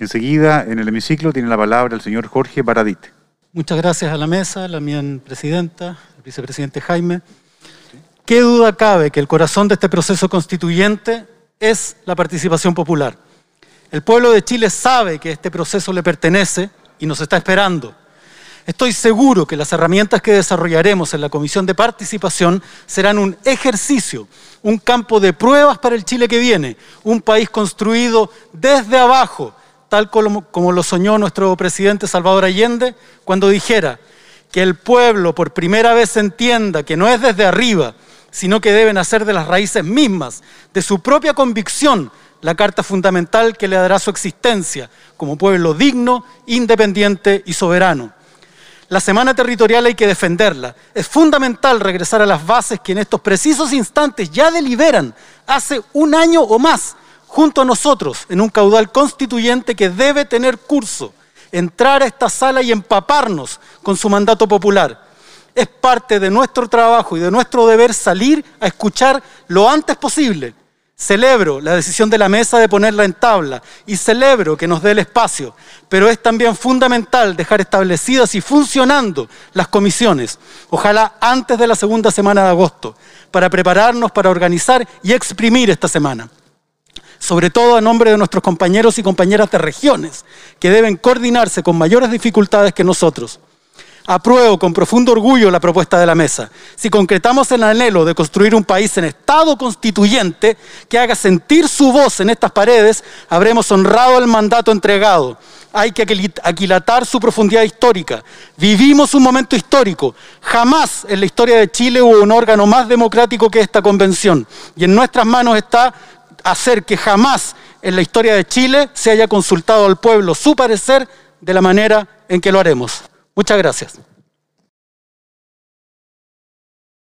Enseguida, en el hemiciclo, tiene la palabra el señor Jorge Baradit. Muchas gracias a la mesa, la mía presidenta, el vicepresidente Jaime. ¿Qué duda cabe que el corazón de este proceso constituyente es la participación popular? El pueblo de Chile sabe que este proceso le pertenece y nos está esperando. Estoy seguro que las herramientas que desarrollaremos en la Comisión de Participación serán un ejercicio, un campo de pruebas para el Chile que viene, un país construido desde abajo, tal como, lo soñó nuestro presidente Salvador Allende cuando dijera que el pueblo por primera vez entienda que no es desde arriba, sino que deben hacer de las raíces mismas, de su propia convicción, la carta fundamental que le dará su existencia como pueblo digno, independiente y soberano. La semana territorial hay que defenderla. Es fundamental regresar a las bases que en estos precisos instantes ya deliberan hace un año o más junto a nosotros en un caudal constituyente que debe tener curso, entrar a esta sala y empaparnos con su mandato popular. Es parte de nuestro trabajo y de nuestro deber salir a escuchar lo antes posible Celebro la decisión de la mesa de ponerla en tabla y celebro que nos dé el espacio, pero es también fundamental dejar establecidas y funcionando las comisiones, ojalá antes de la segunda semana de agosto, para prepararnos para organizar y exprimir esta semana. Sobre todo a nombre de nuestros compañeros y compañeras de regiones, que deben coordinarse con mayores dificultades que nosotros. Apruebo con profundo orgullo la propuesta de la mesa. Si concretamos el anhelo de construir un país en estado constituyente que haga sentir su voz en estas paredes, habremos honrado el mandato entregado. Hay que aquilatar su profundidad histórica. Vivimos un momento histórico. Jamás en la historia de Chile hubo un órgano más democrático que esta convención. Y en nuestras manos está hacer que jamás en la historia de Chile se haya consultado al pueblo su parecer de la manera en que lo haremos. Muchas gracias.